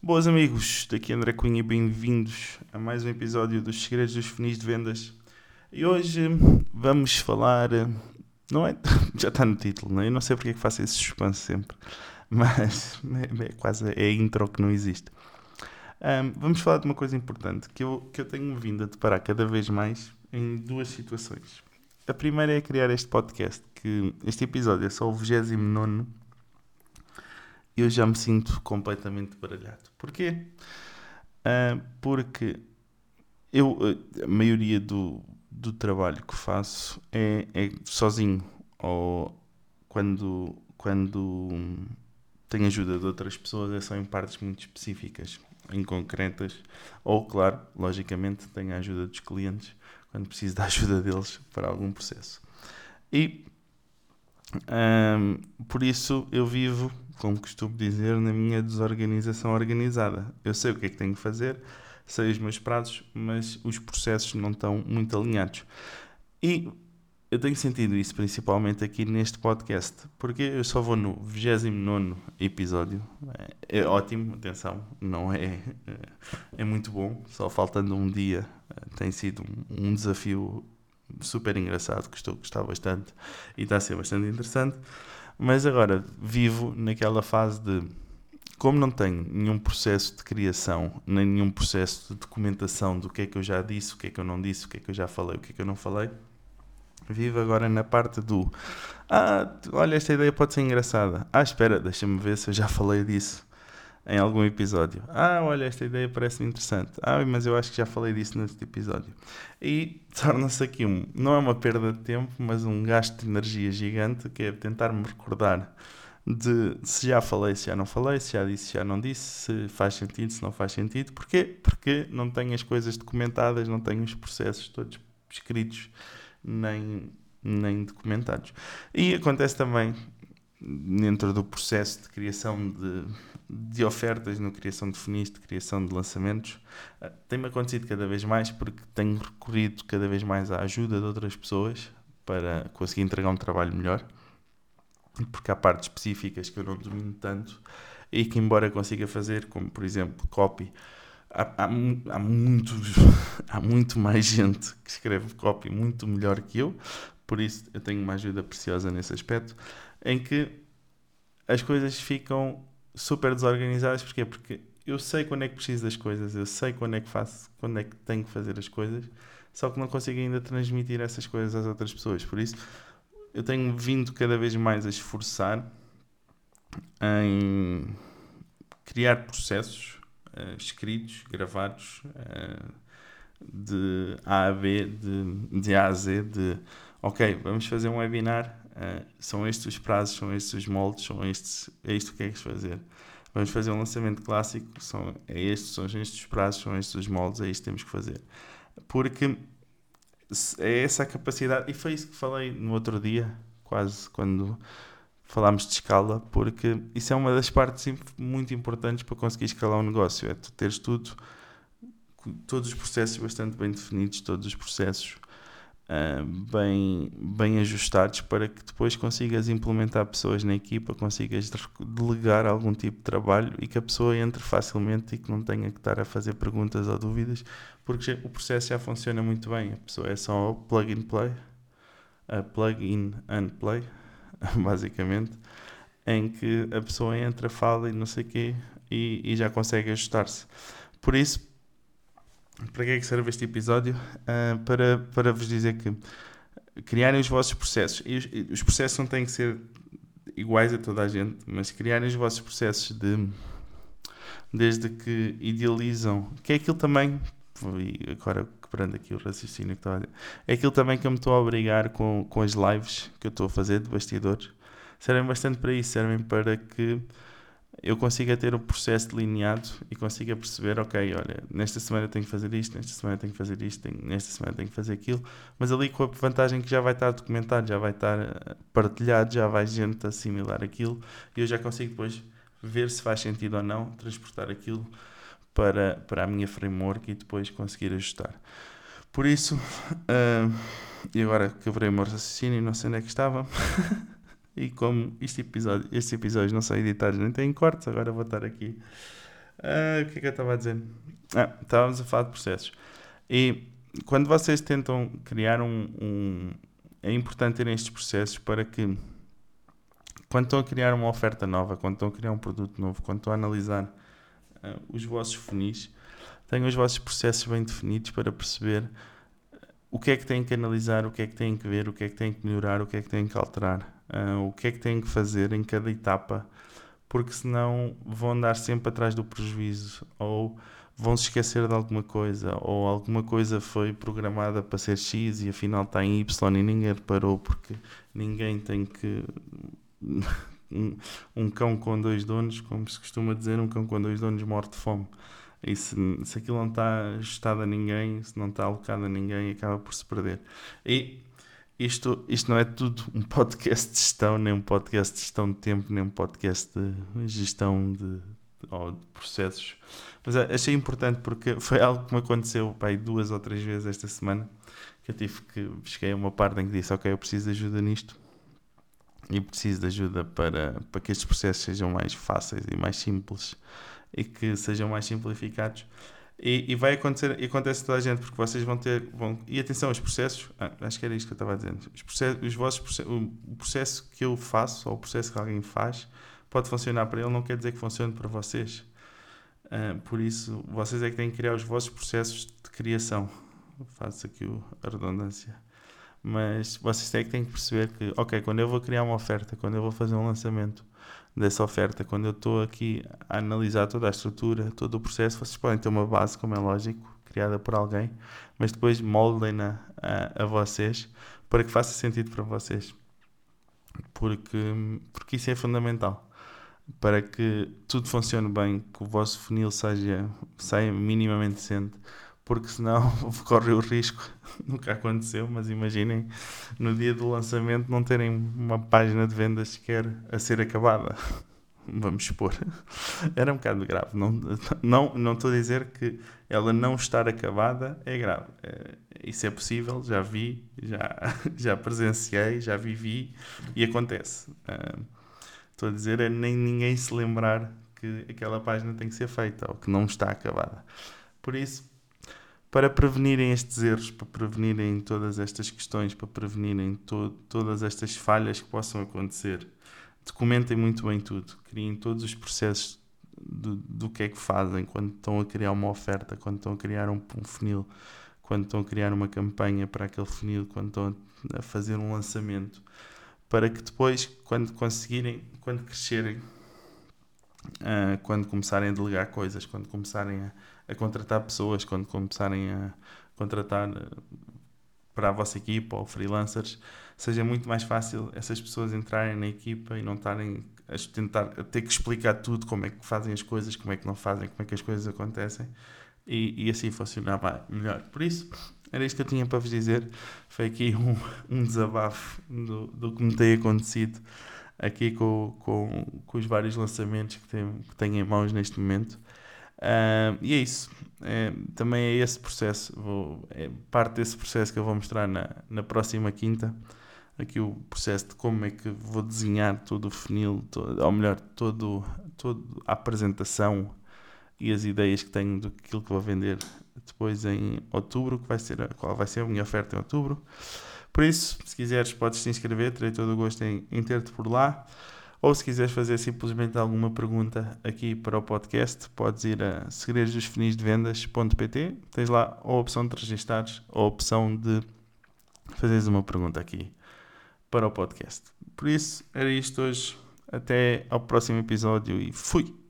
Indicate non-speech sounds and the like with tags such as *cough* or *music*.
Boas amigos, daqui André Cunha e bem-vindos a mais um episódio dos Segredos dos Funis de Vendas. E hoje vamos falar, não é, *laughs* já está no título, não é? Eu não sei porque é que faço esse suspense sempre, *laughs* mas é, é quase é a intro que não existe. Um, vamos falar de uma coisa importante que eu, que eu tenho vindo a deparar cada vez mais em duas situações. A primeira é criar este podcast, que este episódio é só o 29 e eu já me sinto completamente baralhado. Porquê? Uh, porque eu, a maioria do, do trabalho que faço é, é sozinho ou quando, quando tenho ajuda de outras pessoas é só em partes muito específicas, em concretas, ou claro, logicamente tenho a ajuda dos clientes quando preciso da ajuda deles para algum processo. E um, por isso eu vivo, como costumo dizer, na minha desorganização organizada. Eu sei o que é que tenho que fazer, sei os meus prazos, mas os processos não estão muito alinhados. E eu tenho sentido isso principalmente aqui neste podcast, porque eu só vou no 29 episódio. É, é ótimo, atenção, não é, é, muito bom, só faltando um dia tem sido um desafio super engraçado, que estou a gostar bastante e está a ser bastante interessante. Mas agora vivo naquela fase de como não tenho nenhum processo de criação, nem nenhum processo de documentação do que é que eu já disse, o que é que eu não disse, o que é que eu já falei, o que é que eu não falei, vivo agora na parte do ah, olha, esta ideia pode ser engraçada. Ah, espera, deixa-me ver se eu já falei disso em algum episódio. Ah, olha, esta ideia parece interessante. Ah, mas eu acho que já falei disso neste episódio. E torna-se aqui um, não é uma perda de tempo, mas um gasto de energia gigante, que é tentar me recordar de se já falei, se já não falei, se já disse, se já não disse, se faz sentido, se não faz sentido. Porquê? Porque não tenho as coisas documentadas, não tenho os processos todos escritos, nem, nem documentados. E acontece também dentro do processo de criação de, de ofertas, na criação de funis, de criação de lançamentos, eh, tem-me acontecido cada vez mais porque tenho recorrido cada vez mais à ajuda de outras pessoas para conseguir entregar um trabalho melhor, porque há partes específicas que eu não domino tanto e que, embora consiga fazer, como por exemplo copy, há, há, há, muito, *laughs* há muito mais gente que escreve copy muito melhor que eu, por isso eu tenho uma ajuda preciosa nesse aspecto em que as coisas ficam super desorganizadas. Porquê? Porque eu sei quando é que preciso das coisas, eu sei quando é que faço, quando é que tenho que fazer as coisas, só que não consigo ainda transmitir essas coisas às outras pessoas. Por isso, eu tenho vindo cada vez mais a esforçar em criar processos uh, escritos, gravados, uh, de A a B, de, de A a Z, de ok, vamos fazer um webinar Uh, são estes os prazos, são estes os moldes, são estes, é isto que queres fazer. Vamos fazer um lançamento clássico, são, é estes, são estes os prazos, são estes os moldes, é isto que temos que fazer. Porque é essa a capacidade, e foi isso que falei no outro dia, quase quando falámos de escala, porque isso é uma das partes muito importantes para conseguir escalar um negócio, é tu teres tudo, todos os processos bastante bem definidos, todos os processos uh, bem, bem ajustados para que depois consigas implementar pessoas na equipa, consigas delegar algum tipo de trabalho e que a pessoa entre facilmente e que não tenha que estar a fazer perguntas ou dúvidas, porque o processo já funciona muito bem. A pessoa é só plug and play, a plug in and play, *laughs* basicamente, em que a pessoa entra, fala e não sei o quê e, e já consegue ajustar-se. Por isso, para que é que serve este episódio? Uh, para, para vos dizer que criarem os vossos processos, e os, os, processos não têm que ser iguais a toda a gente, mas criarem os vossos processos de desde que idealizam, que é aquilo também, e agora quebrando aqui o raciocínio que dizer, é aquilo também que eu me estou a obrigar com, com as lives que eu estou a fazer de bastidores, servem bastante para isso, servem para que eu consiga ter o processo delineado e consiga perceber, ok, olha, nesta semana tenho que fazer isto, nesta semana tenho que fazer isto, tenho, nesta semana tenho que fazer aquilo, mas ali com a vantagem que já vai estar documentado, já vai estar eh, partilhado, já vai gente assimilar aquilo e eu já consigo depois ver se faz sentido ou não transportar aquilo para, para a minha framework e depois conseguir ajustar. Por isso, uh, e agora quebrei o meu raciocínio, não sei onde é que estava. *laughs* E como este episódio, estes episódios não são editados nem têm cortes, agora vou estar aqui Uh, o que é que eu estava a dizer? Ah, estávamos a falar de processos. E quando vocês tentam criar um, um, É importante terem estes processos para que, quando estão a criar uma oferta nova, quando estão a criar um produto novo, quando estão a analisar uh, os vossos funis, tenham os vossos processos bem definidos para perceber o que é que têm que analisar, o que é que têm que ver, o que é que têm que melhorar, o que é que têm que alterar, uh, o que é que têm que fazer em cada etapa, porque senão vão andar sempre atrás do prejuízo ou vão se esquecer de alguma coisa ou alguma coisa foi programada para ser X e afinal está em Y e ninguém reparou porque ninguém tem que *laughs* um, um cão com dois donos, como se costuma dizer, um cão com dois donos morre de fome. E se, se aquilo não está ajustado a ninguém, se não está alocado a ninguém, acaba por se perder. E isto, isto não é tudo um podcast de gestão, nem um podcast de gestão de tempo, nem um podcast de gestão de, ou de processos. Mas achei importante porque foi algo que me aconteceu pai, duas ou três vezes esta semana. Que eu tive que. Cheguei a uma parte em que disse: Ok, eu preciso de ajuda nisto. E preciso de ajuda para, para que estes processos sejam mais fáceis e mais simples e que sejam mais simplificados. E, e vai acontecer, e acontece toda a gente, porque vocês vão ter. Vão, e atenção, os processos. Ah, acho que era isto que eu estava a dizer. Os, processos, os vossos o processo que eu faço, ou o processo que alguém faz, pode funcionar para ele, não quer dizer que funcione para vocês. Uh, por isso, vocês é que têm que criar os vossos processos de criação. Faço aqui a redundância. Mas vocês é que têm que perceber que, ok, quando eu vou criar uma oferta, quando eu vou fazer um lançamento, dessa oferta, quando eu estou aqui a analisar toda a estrutura, todo o processo, vocês podem ter uma base, como é lógico, criada por alguém, mas depois moldem-na a, a vocês para que faça sentido para vocês. Porque, porque isso é fundamental. Para que tudo funcione bem, que o vosso funil seja, saia minimamente decente, porque senão *laughs* corre o risco, *laughs* nunca aconteceu, mas imaginem no dia do lançamento não terem uma página de vendas sequer a ser acabada. *laughs* Vamos expor. Era um bocado grave. Não, não, não estou a dizer que ela não estar acabada é grave. É, isso é possível, já vi, já, já presenciei, já vivi e acontece. Uh, estou a dizer é nem ninguém se lembrar que aquela página tem que ser feita ou que não está acabada. Por isso, para prevenirem estes erros, para prevenirem todas estas questões, para prevenirem to todas estas falhas que possam acontecer. Documentem muito bem tudo, criem todos os processos do, do que é que fazem quando estão a criar uma oferta, quando estão a criar um, um funil, quando estão a criar uma campanha para aquele funil, quando estão a fazer um lançamento, para que depois, quando conseguirem, quando crescerem, uh, quando começarem a delegar coisas, quando começarem a a contratar pessoas quando começarem a contratar eh, para a vossa equipa ou freelancers, seja muito mais fácil essas pessoas entrarem na equipa e não estarem a tentar a ter que explicar tudo, como é que fazem as coisas, como é que não fazem, como é que as coisas acontecem e, e assim funcionava melhor. Por isso, era isto que eu tinha para vos dizer. Foi aqui *laughs* um, um desabafo do, do que me tem acontecido aqui com, com, com os vários lançamentos que tenho, que tenho em mãos neste momento. Uh, e é isso. É, também é esse processo. Vou, é parte desse processo que eu vou mostrar na, na próxima quinta. Aqui o processo de como é que vou desenhar todo o funil, todo, ou melhor, todo, todo a apresentação e as ideias que tenho do que vou vender depois em outubro, que vai ser a, qual vai ser a minha oferta em outubro. Por isso, se quiseres, podes te inscrever, terei todo o gosto em, em ter-te por lá. Ou se quiseres fazer simplesmente alguma pergunta aqui para o podcast, podes ir a segredosdosfinisdevendas.pt. Tens lá a opção de registares ou a opção de fazeres uma pergunta aqui para o podcast. Por isso, era isto hoje. Até ao próximo episódio e fui!